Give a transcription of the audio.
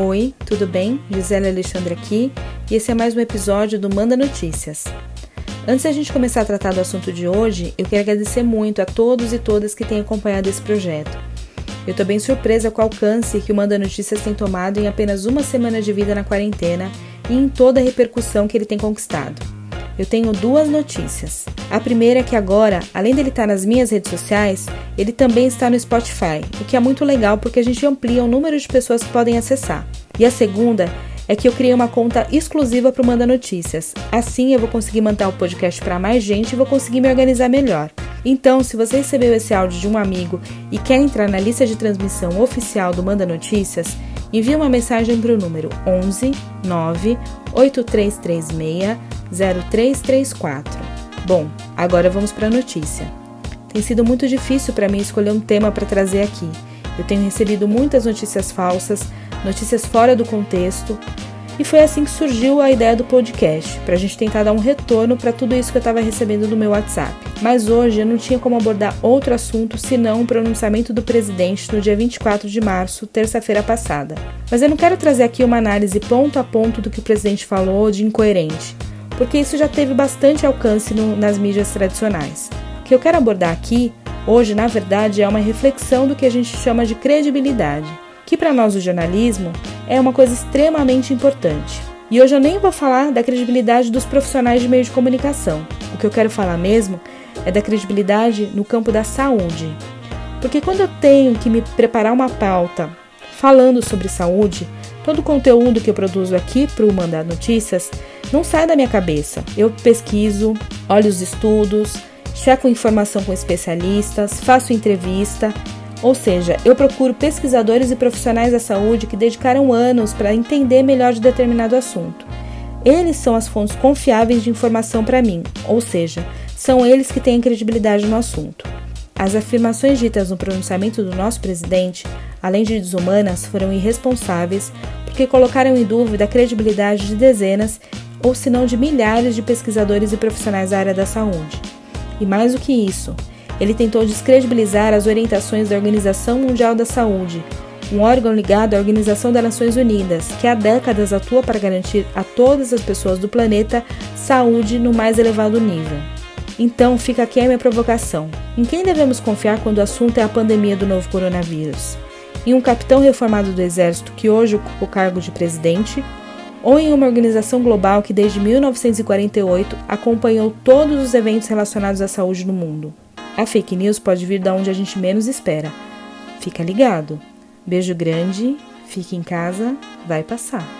Oi, tudo bem? Gisele Alexandre aqui e esse é mais um episódio do Manda Notícias. Antes da gente começar a tratar do assunto de hoje, eu quero agradecer muito a todos e todas que têm acompanhado esse projeto. Eu estou bem surpresa com o alcance que o Manda Notícias tem tomado em apenas uma semana de vida na quarentena e em toda a repercussão que ele tem conquistado. Eu tenho duas notícias. A primeira é que agora, além dele estar nas minhas redes sociais, ele também está no Spotify, o que é muito legal porque a gente amplia o número de pessoas que podem acessar. E a segunda é que eu criei uma conta exclusiva para o Manda Notícias. Assim eu vou conseguir manter o podcast para mais gente e vou conseguir me organizar melhor. Então, se você recebeu esse áudio de um amigo e quer entrar na lista de transmissão oficial do Manda Notícias, envie uma mensagem para o número 11 9 8336 0334. Bom, agora vamos para a notícia. Tem sido muito difícil para mim escolher um tema para trazer aqui. Eu tenho recebido muitas notícias falsas, notícias fora do contexto, e foi assim que surgiu a ideia do podcast, para a gente tentar dar um retorno para tudo isso que eu estava recebendo no meu WhatsApp. Mas hoje eu não tinha como abordar outro assunto senão o pronunciamento do presidente no dia 24 de março, terça-feira passada. Mas eu não quero trazer aqui uma análise ponto a ponto do que o presidente falou de incoerente, porque isso já teve bastante alcance no, nas mídias tradicionais. O que eu quero abordar aqui, hoje, na verdade, é uma reflexão do que a gente chama de credibilidade que para nós o jornalismo é uma coisa extremamente importante. E hoje eu nem vou falar da credibilidade dos profissionais de meio de comunicação. O que eu quero falar mesmo é da credibilidade no campo da saúde. Porque quando eu tenho que me preparar uma pauta falando sobre saúde, todo o conteúdo que eu produzo aqui para o Mandar Notícias não sai da minha cabeça. Eu pesquiso, olho os estudos, checo informação com especialistas, faço entrevista ou seja, eu procuro pesquisadores e profissionais da saúde que dedicaram anos para entender melhor de determinado assunto. Eles são as fontes confiáveis de informação para mim, ou seja, são eles que têm credibilidade no assunto. As afirmações ditas no pronunciamento do nosso presidente, além de desumanas, foram irresponsáveis porque colocaram em dúvida a credibilidade de dezenas ou se não de milhares de pesquisadores e profissionais da área da saúde. E mais do que isso, ele tentou descredibilizar as orientações da Organização Mundial da Saúde, um órgão ligado à Organização das Nações Unidas, que há décadas atua para garantir a todas as pessoas do planeta saúde no mais elevado nível. Então, fica aqui a minha provocação. Em quem devemos confiar quando o assunto é a pandemia do novo coronavírus? Em um capitão reformado do Exército que hoje ocupa o cargo de presidente? Ou em uma organização global que desde 1948 acompanhou todos os eventos relacionados à saúde no mundo? A fake news pode vir de onde a gente menos espera. Fica ligado. Beijo grande, fique em casa, vai passar.